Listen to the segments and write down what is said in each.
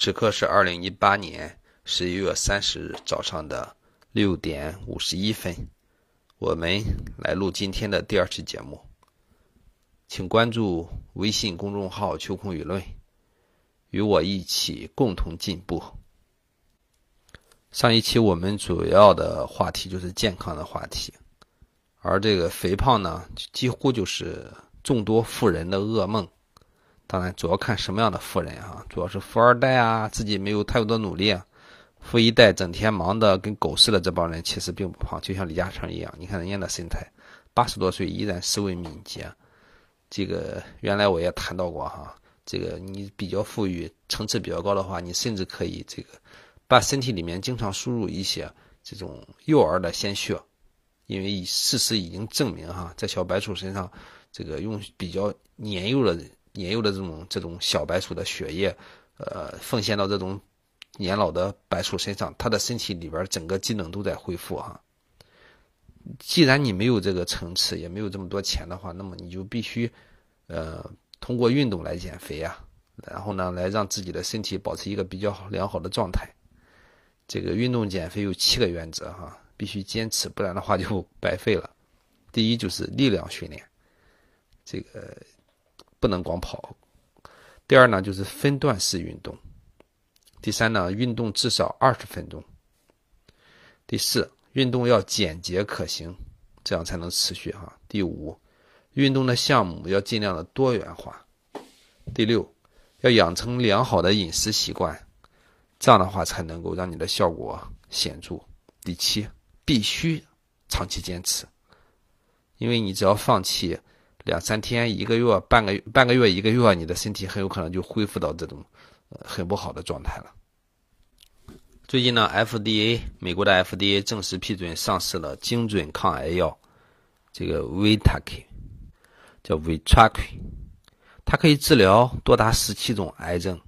此刻是二零一八年十一月三十日早上的六点五十一分，我们来录今天的第二期节目，请关注微信公众号“秋空舆论”，与我一起共同进步。上一期我们主要的话题就是健康的话题，而这个肥胖呢，几乎就是众多富人的噩梦。当然，主要看什么样的富人哈，主要是富二代啊，自己没有太多的努力啊。富一代整天忙的跟狗似的，这帮人其实并不胖，就像李嘉诚一样，你看人家的身材，八十多岁依然思维敏捷。这个原来我也谈到过哈，这个你比较富裕、层次比较高的话，你甚至可以这个把身体里面经常输入一些这种幼儿的鲜血，因为事实已经证明哈，在小白鼠身上，这个用比较年幼的人。年幼的这种这种小白鼠的血液，呃，奉献到这种年老的白鼠身上，它的身体里边整个机能都在恢复哈。既然你没有这个层次，也没有这么多钱的话，那么你就必须，呃，通过运动来减肥啊，然后呢，来让自己的身体保持一个比较良好的状态。这个运动减肥有七个原则哈，必须坚持，不然的话就白费了。第一就是力量训练，这个。不能光跑。第二呢，就是分段式运动。第三呢，运动至少二十分钟。第四，运动要简洁可行，这样才能持续哈。第五，运动的项目要尽量的多元化。第六，要养成良好的饮食习惯，这样的话才能够让你的效果显著。第七，必须长期坚持，因为你只要放弃。两三天、一个月、半个半个月、一个月，你的身体很有可能就恢复到这种呃很不好的状态了。最近呢，FDA 美国的 FDA 正式批准上市了精准抗癌药，这个 Vitak，叫 Vitak，它可以治疗多达十七种癌症，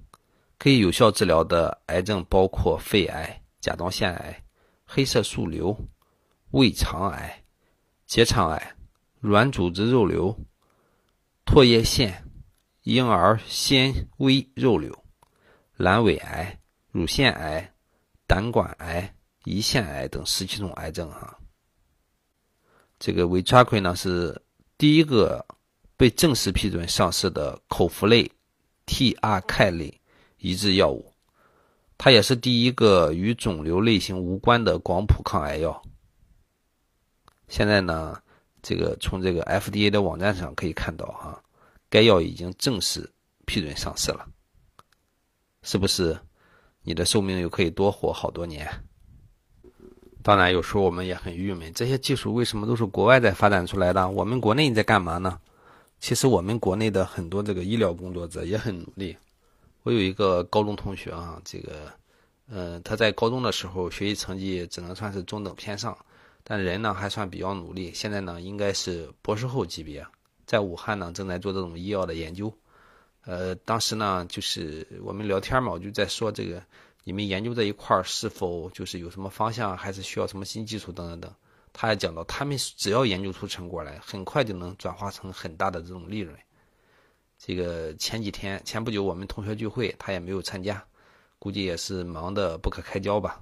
可以有效治疗的癌症包括肺癌、甲状腺癌、黑色素瘤、胃肠癌、结肠癌、软组织肉瘤。唾液腺、婴儿纤维肉瘤、阑尾癌、乳腺癌、胆管癌、胰腺癌等十七种癌症哈。这个维查奎呢是第一个被正式批准上市的口服类 TR 肽类抑制药物，它也是第一个与肿瘤类型无关的广谱抗癌药。现在呢？这个从这个 FDA 的网站上可以看到，哈，该药已经正式批准上市了。是不是你的寿命又可以多活好多年？当然，有时候我们也很郁闷，这些技术为什么都是国外在发展出来的？我们国内在干嘛呢？其实我们国内的很多这个医疗工作者也很努力。我有一个高中同学啊，这个，嗯，他在高中的时候学习成绩只能算是中等偏上。但人呢还算比较努力，现在呢应该是博士后级别，在武汉呢正在做这种医药的研究。呃，当时呢就是我们聊天嘛，我就在说这个你们研究这一块是否就是有什么方向，还是需要什么新技术等等等。他还讲到，他们只要研究出成果来，很快就能转化成很大的这种利润。这个前几天前不久我们同学聚会，他也没有参加，估计也是忙得不可开交吧。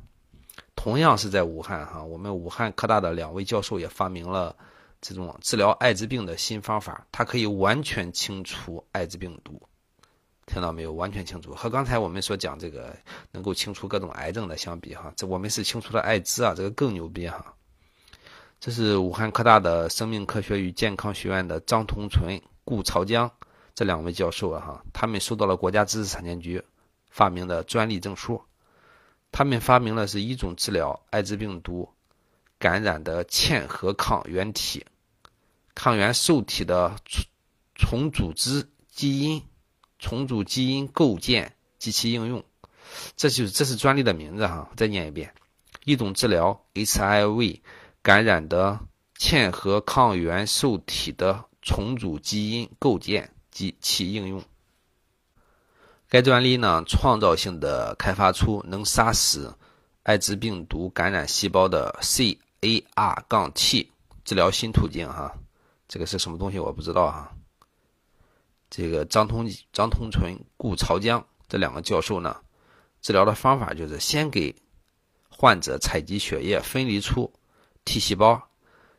同样是在武汉哈，我们武汉科大的两位教授也发明了这种治疗艾滋病的新方法，它可以完全清除艾滋病毒，听到没有？完全清除，和刚才我们所讲这个能够清除各种癌症的相比哈，这我们是清除了艾滋啊，这个更牛逼哈。这是武汉科大的生命科学与健康学院的张同存、顾朝江这两位教授啊哈，他们收到了国家知识产权局发明的专利证书。他们发明了是一种治疗艾滋病毒感染的嵌合抗原体抗原受体的重重组织基因重组基因构建及其应用，这就是这是专利的名字哈。再念一遍，一种治疗 HIV 感染的嵌合抗原受体的重组基因构建及其应用。该专利呢，创造性的开发出能杀死艾滋病毒感染细胞的 CAR 杠 T 治疗新途径哈，这个是什么东西我不知道哈。这个张通张通纯、顾朝江这两个教授呢，治疗的方法就是先给患者采集血液，分离出 T 细胞，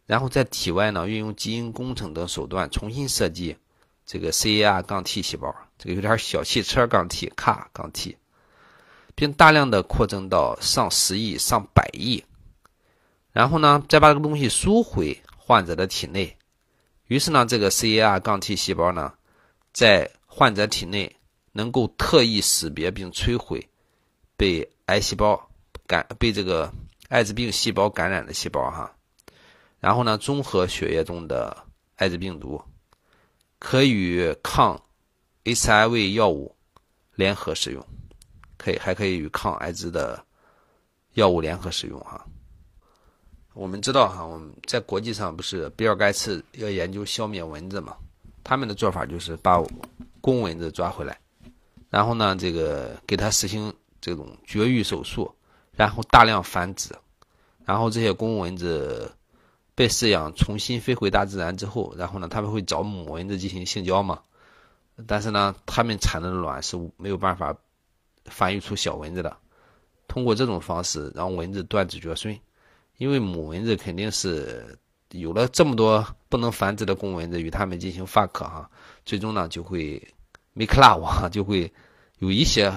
然后在体外呢运用基因工程等手段重新设计这个 CAR 杠 T 细胞，这个有点小汽车杠 T 卡杠 T，并大量的扩增到上十亿、上百亿，然后呢再把这个东西输回患者的体内，于是呢这个 CAR 杠 T 细胞呢在患者体内能够特异识别并摧毁被癌细胞感被这个艾滋病细胞感染的细胞哈，然后呢综合血液中的艾滋病毒，可与抗 HIV 药物联合使用，可以还可以与抗艾滋的药物联合使用哈。我们知道哈，我们在国际上不是比尔盖茨要研究消灭蚊子嘛？他们的做法就是把公蚊子抓回来，然后呢，这个给它实行这种绝育手术，然后大量繁殖，然后这些公蚊子被饲养，重新飞回大自然之后，然后呢，他们会找母蚊子进行性交嘛？但是呢，它们产的卵是没有办法繁育出小蚊子的。通过这种方式让蚊子断子绝孙，因为母蚊子肯定是。有了这么多不能繁殖的公蚊子与它们进行 fuck 哈，最终呢就会 make love 哈就会有一些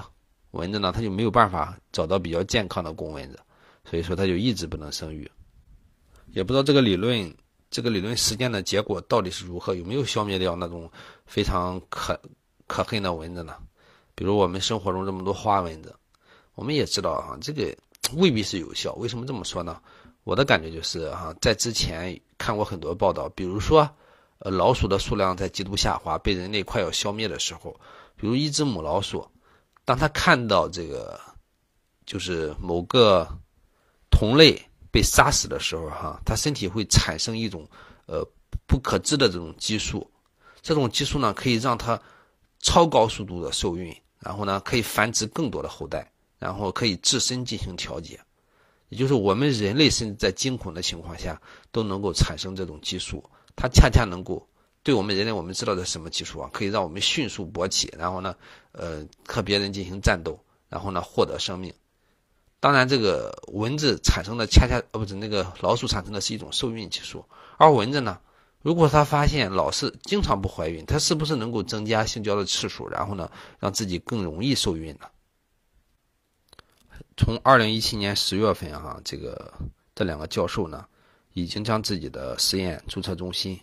蚊子呢，它就没有办法找到比较健康的公蚊子，所以说它就一直不能生育。也不知道这个理论这个理论实践的结果到底是如何，有没有消灭掉那种非常可可恨的蚊子呢？比如我们生活中这么多花蚊子，我们也知道啊，这个未必是有效。为什么这么说呢？我的感觉就是哈，在之前看过很多报道，比如说，呃，老鼠的数量在极度下滑，被人类快要消灭的时候，比如一只母老鼠，当它看到这个，就是某个同类被杀死的时候，哈，它身体会产生一种呃不可知的这种激素，这种激素呢可以让它超高速度的受孕，然后呢可以繁殖更多的后代，然后可以自身进行调节。也就是我们人类甚至在惊恐的情况下都能够产生这种激素，它恰恰能够对我们人类，我们知道的什么激素啊？可以让我们迅速勃起，然后呢，呃，和别人进行战斗，然后呢，获得生命。当然，这个蚊子产生的恰恰呃不是那个老鼠产生的是一种受孕激素，而蚊子呢，如果它发现老是经常不怀孕，它是不是能够增加性交的次数，然后呢，让自己更容易受孕呢？从二零一七年十月份哈，这个这两个教授呢，已经将自己的实验注册中心，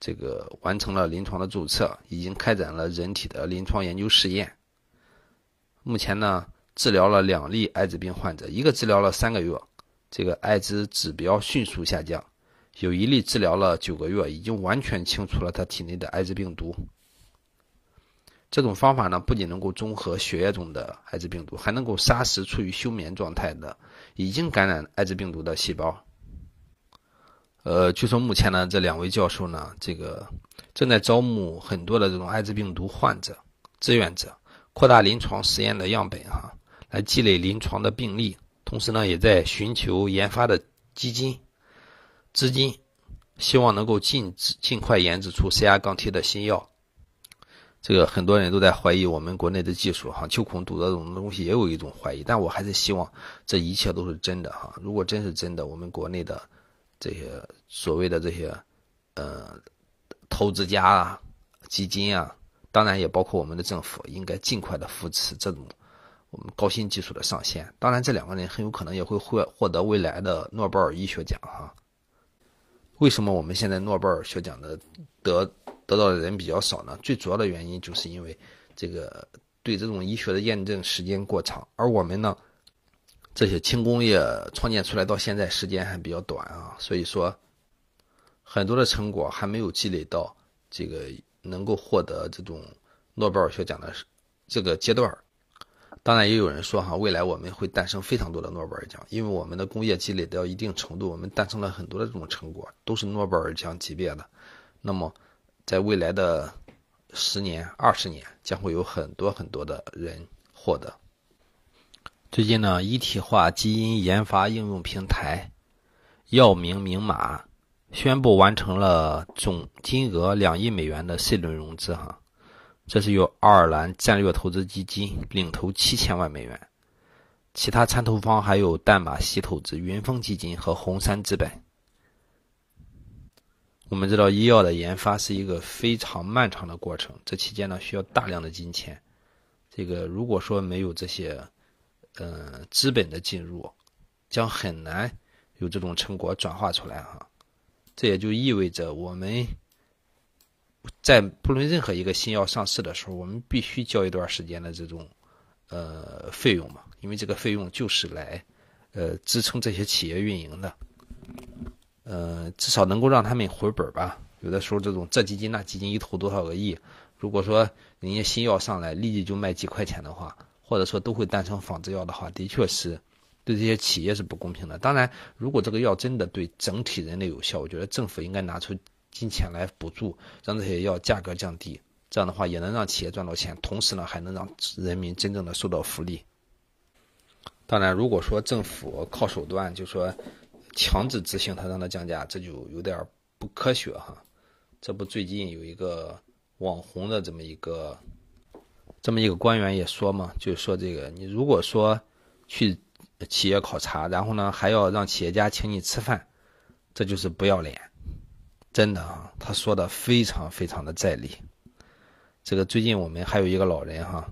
这个完成了临床的注册，已经开展了人体的临床研究试验。目前呢，治疗了两例艾滋病患者，一个治疗了三个月，这个艾滋指标迅速下降；有一例治疗了九个月，已经完全清除了他体内的艾滋病毒。这种方法呢，不仅能够中和血液中的艾滋病毒，还能够杀死处于休眠状态的已经感染艾滋病毒的细胞。呃，据说目前呢，这两位教授呢，这个正在招募很多的这种艾滋病毒患者志愿者，扩大临床实验的样本哈，来积累临床的病例。同时呢，也在寻求研发的基金资金，希望能够尽尽快研制出 C R 杠 T 的新药。这个很多人都在怀疑我们国内的技术，哈，秋孔堵的这种东西也有一种怀疑，但我还是希望这一切都是真的，哈。如果真是真的，我们国内的这些所谓的这些呃投资家啊、基金啊，当然也包括我们的政府，应该尽快的扶持这种我们高新技术的上线。当然，这两个人很有可能也会获获得未来的诺贝尔医学奖，哈。为什么我们现在诺贝尔学奖的得？得到的人比较少呢，最主要的原因就是因为这个对这种医学的验证时间过长，而我们呢，这些轻工业创建出来到现在时间还比较短啊，所以说很多的成果还没有积累到这个能够获得这种诺贝尔学奖的这个阶段。当然，也有人说哈，未来我们会诞生非常多的诺贝尔奖，因为我们的工业积累到一定程度，我们诞生了很多的这种成果，都是诺贝尔奖级别的。那么。在未来的十年、二十年，将会有很多很多的人获得。最近呢，一体化基因研发应用平台药明明码宣布完成了总金额两亿美元的 C 轮融资，哈，这是由爱尔兰战略投资基金领投七千万美元，其他参投方还有淡马锡投资、云峰基金和红杉资本。我们知道，医药的研发是一个非常漫长的过程，这期间呢需要大量的金钱。这个如果说没有这些，呃，资本的进入，将很难有这种成果转化出来哈。这也就意味着我们在不论任何一个新药上市的时候，我们必须交一段时间的这种呃费用嘛，因为这个费用就是来呃支撑这些企业运营的。呃，至少能够让他们回本吧。有的时候，这种这基金那基金一投多少个亿，如果说人家新药上来立即就卖几块钱的话，或者说都会诞生仿制药的话，的确是对这些企业是不公平的。当然，如果这个药真的对整体人类有效，我觉得政府应该拿出金钱来补助，让这些药价格降低。这样的话，也能让企业赚到钱，同时呢，还能让人民真正的受到福利。当然，如果说政府靠手段，就说。强制执行它让它降价，这就有点不科学哈。这不最近有一个网红的这么一个这么一个官员也说嘛，就是说这个你如果说去企业考察，然后呢还要让企业家请你吃饭，这就是不要脸，真的啊。他说的非常非常的在理。这个最近我们还有一个老人哈，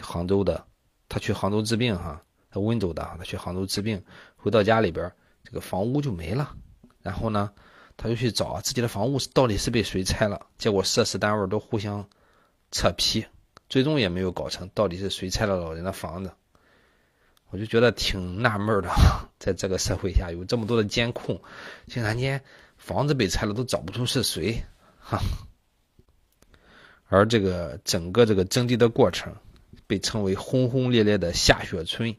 杭州的，他去杭州治病哈，他温州的，他去杭州治病，回到家里边。这个房屋就没了，然后呢，他就去找自己的房屋到底是被谁拆了，结果涉事单位都互相扯皮，最终也没有搞成到底是谁拆了老人的房子。我就觉得挺纳闷的，在这个社会下有这么多的监控，竟然间房子被拆了都找不出是谁，哈。而这个整个这个征地的过程，被称为轰轰烈烈的下雪村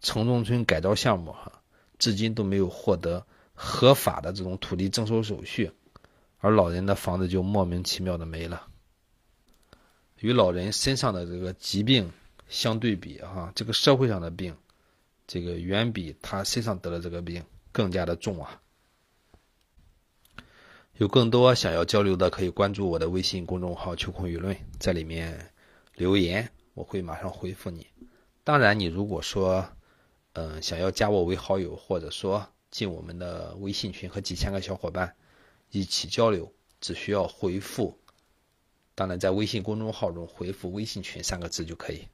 城中村改造项目，哈。至今都没有获得合法的这种土地征收手续，而老人的房子就莫名其妙的没了。与老人身上的这个疾病相对比，哈，这个社会上的病，这个远比他身上得的这个病更加的重啊。有更多想要交流的，可以关注我的微信公众号“秋空舆论”，在里面留言，我会马上回复你。当然，你如果说，嗯，想要加我为好友，或者说进我们的微信群和几千个小伙伴一起交流，只需要回复，当然在微信公众号中回复“微信群”三个字就可以。